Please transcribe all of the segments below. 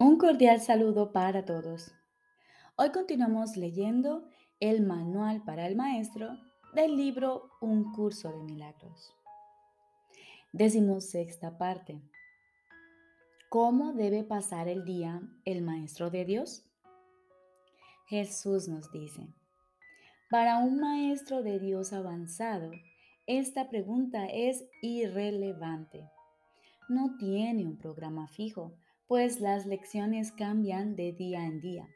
Un cordial saludo para todos. Hoy continuamos leyendo el Manual para el Maestro del libro Un curso de milagros. Decimos sexta parte. ¿Cómo debe pasar el día el Maestro de Dios? Jesús nos dice, para un Maestro de Dios avanzado, esta pregunta es irrelevante. No tiene un programa fijo pues las lecciones cambian de día en día.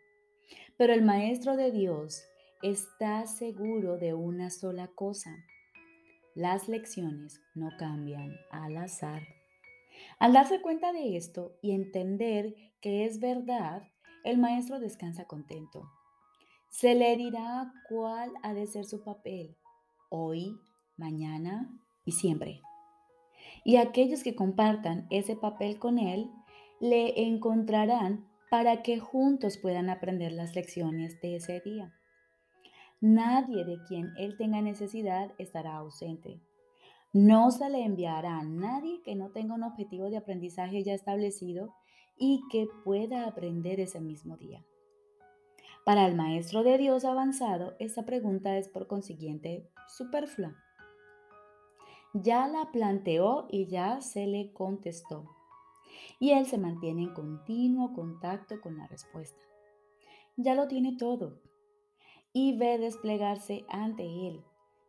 Pero el Maestro de Dios está seguro de una sola cosa. Las lecciones no cambian al azar. Al darse cuenta de esto y entender que es verdad, el maestro descansa contento. Se le dirá cuál ha de ser su papel, hoy, mañana y siempre. Y aquellos que compartan ese papel con él le encontrarán para que juntos puedan aprender las lecciones de ese día. Nadie de quien él tenga necesidad estará ausente. No se le enviará a nadie que no tenga un objetivo de aprendizaje ya establecido y que pueda aprender ese mismo día. Para el maestro de Dios avanzado, esta pregunta es por consiguiente superflua. Ya la planteó y ya se le contestó y él se mantiene en continuo contacto con la respuesta. Ya lo tiene todo y ve desplegarse ante él,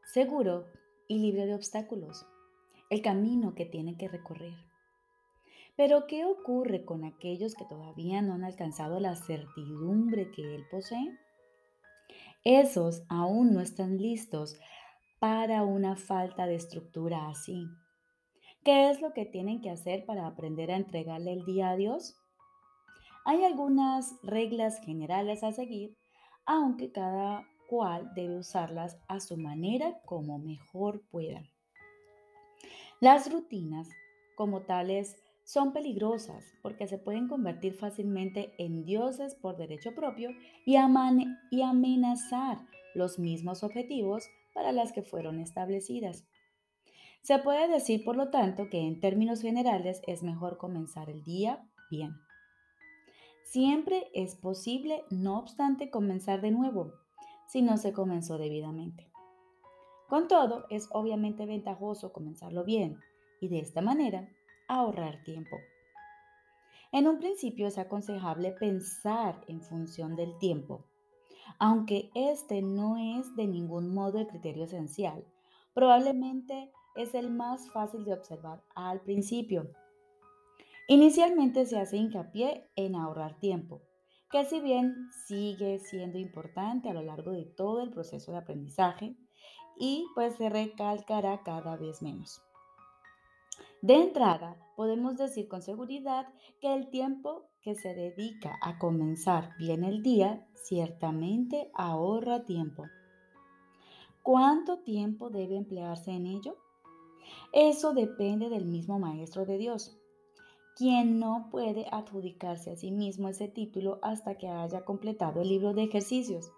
seguro y libre de obstáculos, el camino que tiene que recorrer. Pero ¿qué ocurre con aquellos que todavía no han alcanzado la certidumbre que él posee? Esos aún no están listos para una falta de estructura así. ¿Qué es lo que tienen que hacer para aprender a entregarle el día a Dios? Hay algunas reglas generales a seguir, aunque cada cual debe usarlas a su manera como mejor pueda. Las rutinas, como tales, son peligrosas porque se pueden convertir fácilmente en dioses por derecho propio y, amenazar los mismos objetivos para las que fueron establecidas. Se puede decir, por lo tanto, que en términos generales es mejor comenzar el día bien. Siempre es posible, no obstante, comenzar de nuevo, si no se comenzó debidamente. Con todo, es obviamente ventajoso comenzarlo bien y de esta manera ahorrar tiempo. En un principio es aconsejable pensar en función del tiempo, aunque este no es de ningún modo el criterio esencial. Probablemente es el más fácil de observar al principio. Inicialmente se hace hincapié en ahorrar tiempo, que si bien sigue siendo importante a lo largo de todo el proceso de aprendizaje y pues se recalcará cada vez menos. De entrada, podemos decir con seguridad que el tiempo que se dedica a comenzar bien el día ciertamente ahorra tiempo. ¿Cuánto tiempo debe emplearse en ello? Eso depende del mismo Maestro de Dios, quien no puede adjudicarse a sí mismo ese título hasta que haya completado el libro de ejercicios,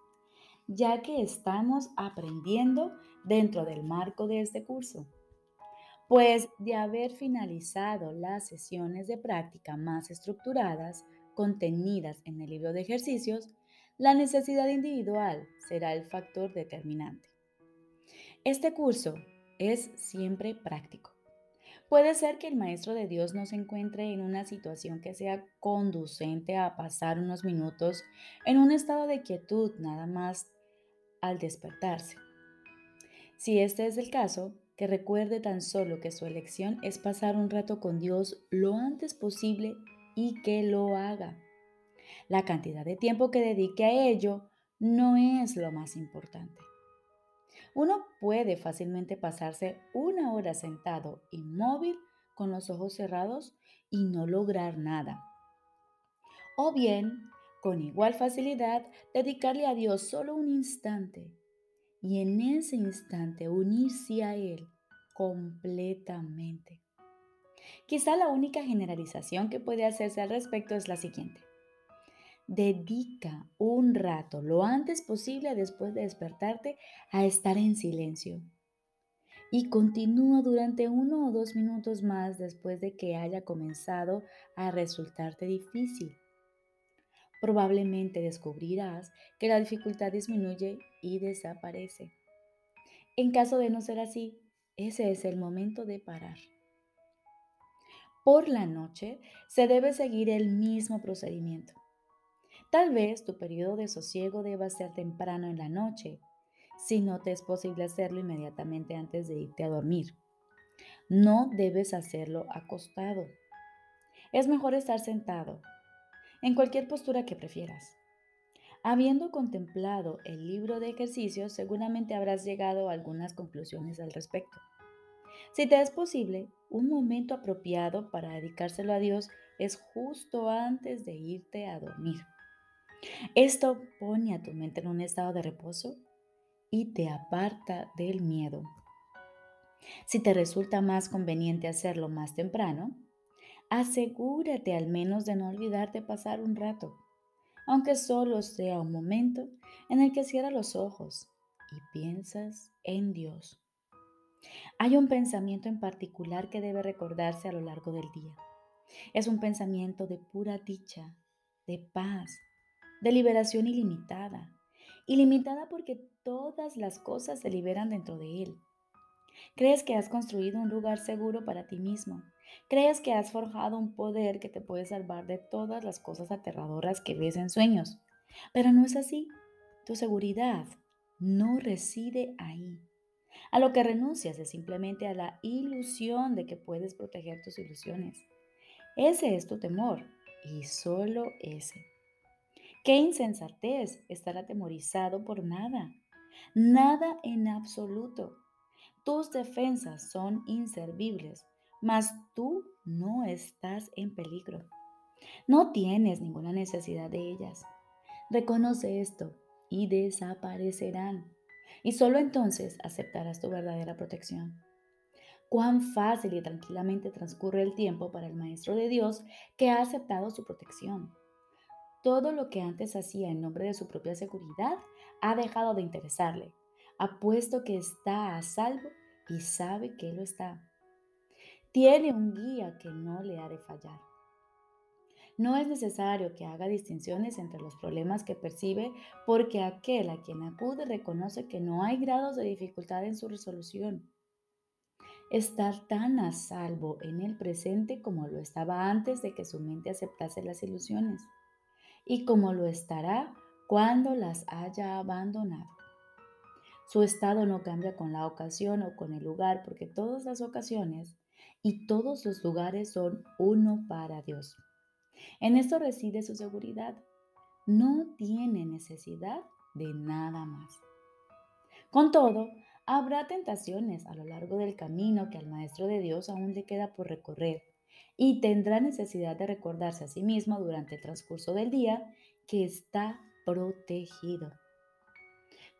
ya que estamos aprendiendo dentro del marco de este curso. Pues de haber finalizado las sesiones de práctica más estructuradas contenidas en el libro de ejercicios, la necesidad individual será el factor determinante. Este curso es siempre práctico. Puede ser que el Maestro de Dios no se encuentre en una situación que sea conducente a pasar unos minutos en un estado de quietud nada más al despertarse. Si este es el caso, que recuerde tan solo que su elección es pasar un rato con Dios lo antes posible y que lo haga. La cantidad de tiempo que dedique a ello no es lo más importante. Uno puede fácilmente pasarse una hora sentado inmóvil con los ojos cerrados y no lograr nada. O bien, con igual facilidad, dedicarle a Dios solo un instante y en ese instante unirse a Él completamente. Quizá la única generalización que puede hacerse al respecto es la siguiente. Dedica un rato, lo antes posible después de despertarte, a estar en silencio. Y continúa durante uno o dos minutos más después de que haya comenzado a resultarte difícil. Probablemente descubrirás que la dificultad disminuye y desaparece. En caso de no ser así, ese es el momento de parar. Por la noche se debe seguir el mismo procedimiento. Tal vez tu periodo de sosiego deba ser temprano en la noche, si no te es posible hacerlo inmediatamente antes de irte a dormir. No debes hacerlo acostado. Es mejor estar sentado, en cualquier postura que prefieras. Habiendo contemplado el libro de ejercicios, seguramente habrás llegado a algunas conclusiones al respecto. Si te es posible, un momento apropiado para dedicárselo a Dios es justo antes de irte a dormir. Esto pone a tu mente en un estado de reposo y te aparta del miedo. Si te resulta más conveniente hacerlo más temprano, asegúrate al menos de no olvidarte pasar un rato aunque solo sea un momento en el que cierras los ojos y piensas en Dios. Hay un pensamiento en particular que debe recordarse a lo largo del día. Es un pensamiento de pura dicha, de paz, de liberación ilimitada. Ilimitada porque todas las cosas se liberan dentro de él. Crees que has construido un lugar seguro para ti mismo Crees que has forjado un poder que te puede salvar de todas las cosas aterradoras que ves en sueños, pero no es así. Tu seguridad no reside ahí. A lo que renuncias es simplemente a la ilusión de que puedes proteger tus ilusiones. Ese es tu temor y solo ese. Qué insensatez estar atemorizado por nada. Nada en absoluto. Tus defensas son inservibles mas tú no estás en peligro. No tienes ninguna necesidad de ellas. Reconoce esto y desaparecerán. Y solo entonces aceptarás tu verdadera protección. Cuán fácil y tranquilamente transcurre el tiempo para el Maestro de Dios que ha aceptado su protección. Todo lo que antes hacía en nombre de su propia seguridad ha dejado de interesarle. Ha puesto que está a salvo y sabe que lo está tiene un guía que no le ha de fallar. No es necesario que haga distinciones entre los problemas que percibe porque aquel a quien acude reconoce que no hay grados de dificultad en su resolución. Estar tan a salvo en el presente como lo estaba antes de que su mente aceptase las ilusiones y como lo estará cuando las haya abandonado. Su estado no cambia con la ocasión o con el lugar porque todas las ocasiones y todos los lugares son uno para Dios. En esto reside su seguridad. No tiene necesidad de nada más. Con todo, habrá tentaciones a lo largo del camino que al Maestro de Dios aún le queda por recorrer y tendrá necesidad de recordarse a sí mismo durante el transcurso del día que está protegido.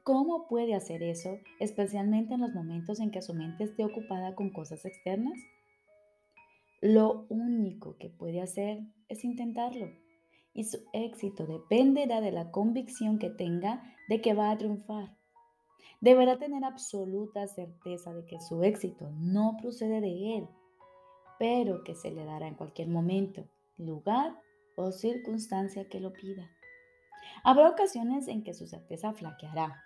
¿Cómo puede hacer eso, especialmente en los momentos en que su mente esté ocupada con cosas externas? Lo único que puede hacer es intentarlo y su éxito dependerá de la convicción que tenga de que va a triunfar. Deberá tener absoluta certeza de que su éxito no procede de él, pero que se le dará en cualquier momento, lugar o circunstancia que lo pida. Habrá ocasiones en que su certeza flaqueará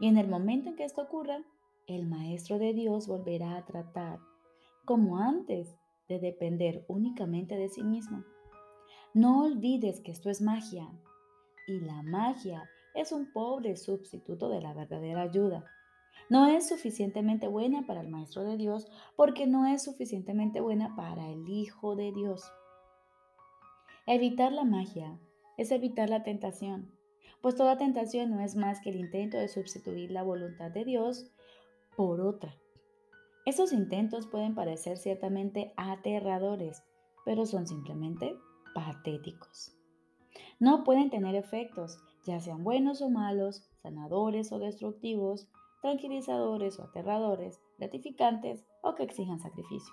y en el momento en que esto ocurra, el Maestro de Dios volverá a tratar, como antes, de depender únicamente de sí mismo. No olvides que esto es magia y la magia es un pobre sustituto de la verdadera ayuda. No es suficientemente buena para el Maestro de Dios porque no es suficientemente buena para el Hijo de Dios. Evitar la magia es evitar la tentación, pues toda tentación no es más que el intento de sustituir la voluntad de Dios por otra. Esos intentos pueden parecer ciertamente aterradores, pero son simplemente patéticos. No pueden tener efectos, ya sean buenos o malos, sanadores o destructivos, tranquilizadores o aterradores, gratificantes o que exijan sacrificio.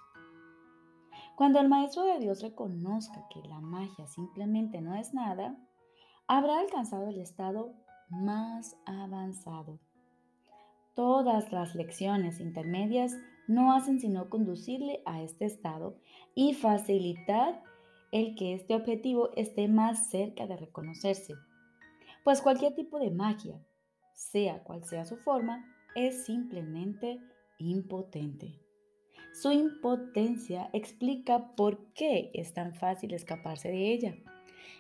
Cuando el Maestro de Dios reconozca que la magia simplemente no es nada, habrá alcanzado el estado más avanzado. Todas las lecciones intermedias no hacen sino conducirle a este estado y facilitar el que este objetivo esté más cerca de reconocerse, pues cualquier tipo de magia, sea cual sea su forma, es simplemente impotente. Su impotencia explica por qué es tan fácil escaparse de ella.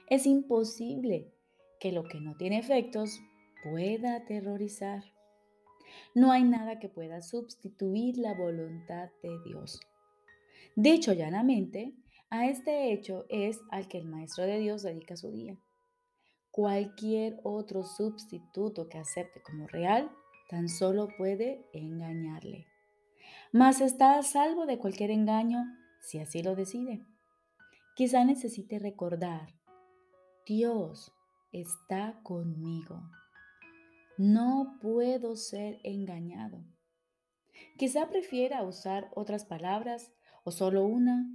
Es imposible que lo que no tiene efectos pueda aterrorizar. No hay nada que pueda sustituir la voluntad de Dios. Dicho llanamente, a este hecho es al que el Maestro de Dios dedica su día. Cualquier otro sustituto que acepte como real tan solo puede engañarle. Mas está a salvo de cualquier engaño si así lo decide. Quizá necesite recordar, Dios está conmigo. No puedo ser engañado. Quizá prefiera usar otras palabras o solo una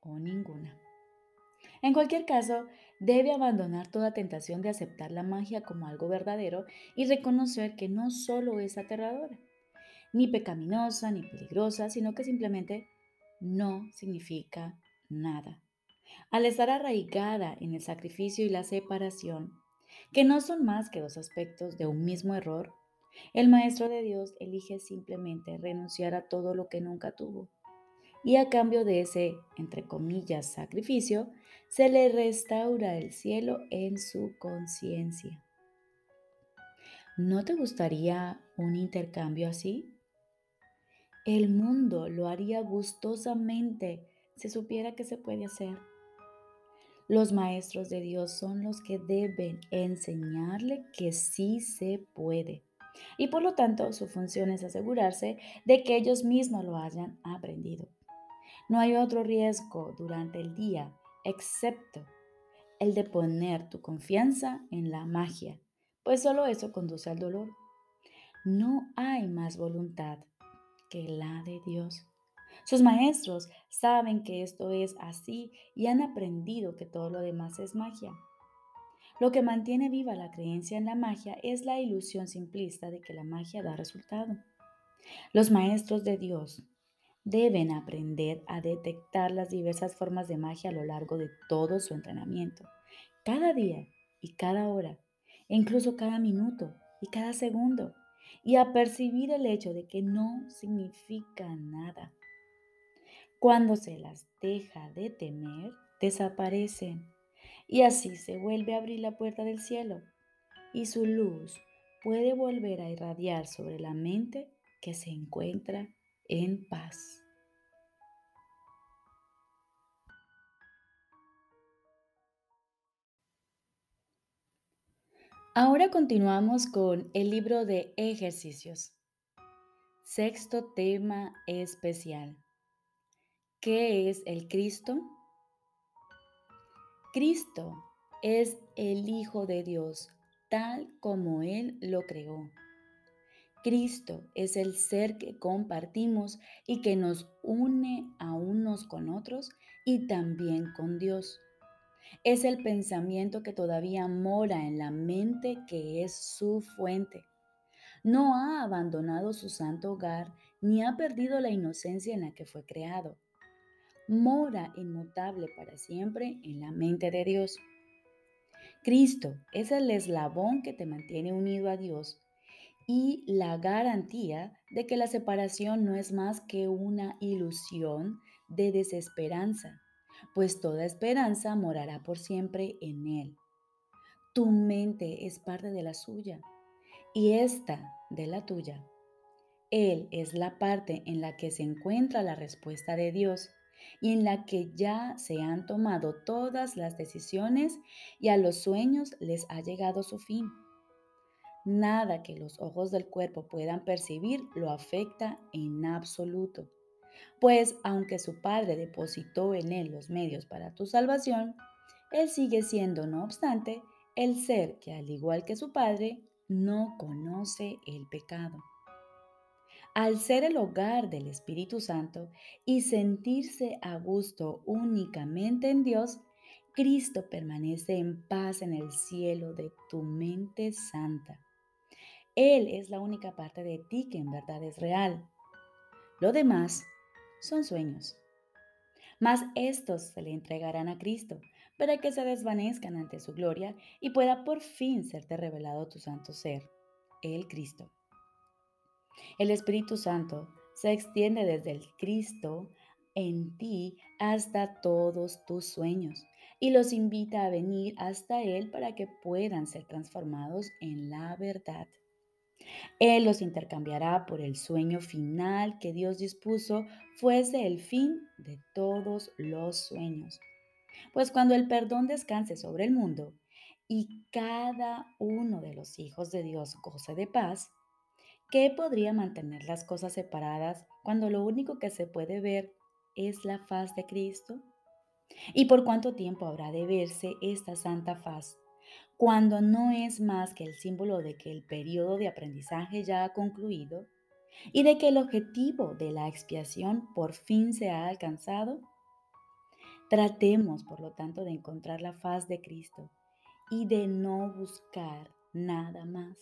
o ninguna. En cualquier caso, debe abandonar toda tentación de aceptar la magia como algo verdadero y reconocer que no solo es aterradora, ni pecaminosa, ni peligrosa, sino que simplemente no significa nada. Al estar arraigada en el sacrificio y la separación, que no son más que dos aspectos de un mismo error, el Maestro de Dios elige simplemente renunciar a todo lo que nunca tuvo y a cambio de ese, entre comillas, sacrificio, se le restaura el cielo en su conciencia. ¿No te gustaría un intercambio así? El mundo lo haría gustosamente si supiera que se puede hacer. Los maestros de Dios son los que deben enseñarle que sí se puede. Y por lo tanto, su función es asegurarse de que ellos mismos lo hayan aprendido. No hay otro riesgo durante el día excepto el de poner tu confianza en la magia, pues solo eso conduce al dolor. No hay más voluntad que la de Dios. Sus maestros saben que esto es así y han aprendido que todo lo demás es magia. Lo que mantiene viva la creencia en la magia es la ilusión simplista de que la magia da resultado. Los maestros de Dios deben aprender a detectar las diversas formas de magia a lo largo de todo su entrenamiento, cada día y cada hora, e incluso cada minuto y cada segundo, y a percibir el hecho de que no significa nada. Cuando se las deja de temer, desaparecen, y así se vuelve a abrir la puerta del cielo, y su luz puede volver a irradiar sobre la mente que se encuentra en paz. Ahora continuamos con el libro de ejercicios. Sexto tema especial. ¿Qué es el Cristo? Cristo es el Hijo de Dios, tal como Él lo creó. Cristo es el ser que compartimos y que nos une a unos con otros y también con Dios. Es el pensamiento que todavía mora en la mente que es su fuente. No ha abandonado su santo hogar ni ha perdido la inocencia en la que fue creado. Mora inmutable para siempre en la mente de Dios. Cristo es el eslabón que te mantiene unido a Dios y la garantía de que la separación no es más que una ilusión de desesperanza, pues toda esperanza morará por siempre en Él. Tu mente es parte de la suya y esta de la tuya. Él es la parte en la que se encuentra la respuesta de Dios y en la que ya se han tomado todas las decisiones y a los sueños les ha llegado su fin. Nada que los ojos del cuerpo puedan percibir lo afecta en absoluto. Pues aunque su Padre depositó en él los medios para tu salvación, él sigue siendo, no obstante, el ser que, al igual que su Padre, no conoce el pecado. Al ser el hogar del Espíritu Santo y sentirse a gusto únicamente en Dios, Cristo permanece en paz en el cielo de tu mente santa. Él es la única parte de ti que en verdad es real. Lo demás son sueños. mas estos se le entregarán a Cristo para que se desvanezcan ante su gloria y pueda por fin serte revelado tu santo ser, el Cristo. El Espíritu Santo se extiende desde el Cristo en ti hasta todos tus sueños y los invita a venir hasta Él para que puedan ser transformados en la verdad. Él los intercambiará por el sueño final que Dios dispuso fuese el fin de todos los sueños. Pues cuando el perdón descanse sobre el mundo y cada uno de los hijos de Dios goce de paz, ¿qué podría mantener las cosas separadas cuando lo único que se puede ver es la faz de Cristo? ¿Y por cuánto tiempo habrá de verse esta santa faz cuando no es más que el símbolo de que el periodo de aprendizaje ya ha concluido y de que el objetivo de la expiación por fin se ha alcanzado? Tratemos, por lo tanto, de encontrar la faz de Cristo y de no buscar nada más.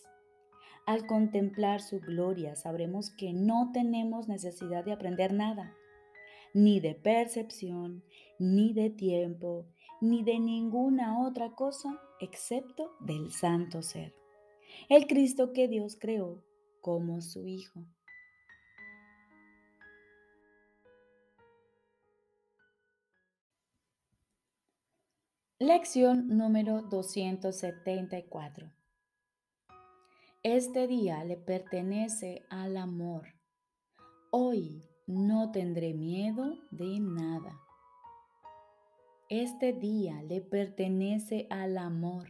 Al contemplar su gloria sabremos que no tenemos necesidad de aprender nada, ni de percepción, ni de tiempo, ni de ninguna otra cosa excepto del santo ser, el Cristo que Dios creó como su Hijo. Lección número 274. Este día le pertenece al amor. Hoy no tendré miedo de nada. Este día le pertenece al amor.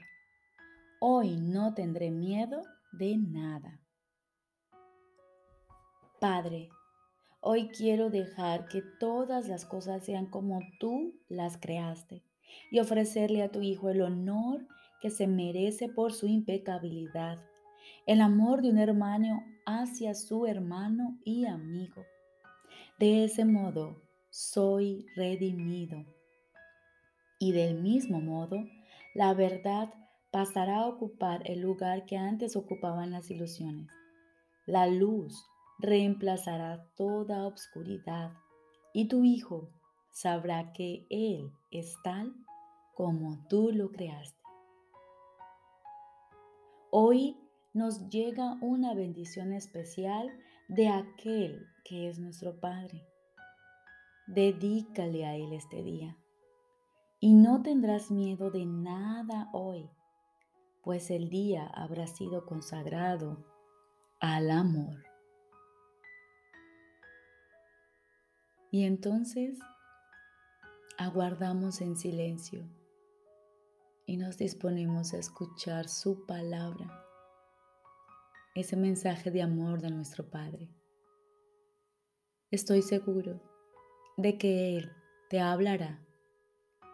Hoy no tendré miedo de nada. Padre, hoy quiero dejar que todas las cosas sean como tú las creaste y ofrecerle a tu Hijo el honor que se merece por su impecabilidad, el amor de un hermano hacia su hermano y amigo. De ese modo soy redimido y del mismo modo, la verdad pasará a ocupar el lugar que antes ocupaban las ilusiones. La luz reemplazará toda obscuridad y tu Hijo sabrá que Él es tal como tú lo creaste. Hoy nos llega una bendición especial de aquel que es nuestro Padre. Dedícale a Él este día y no tendrás miedo de nada hoy, pues el día habrá sido consagrado al amor. Y entonces aguardamos en silencio y nos disponemos a escuchar su palabra, ese mensaje de amor de nuestro Padre. Estoy seguro de que Él te hablará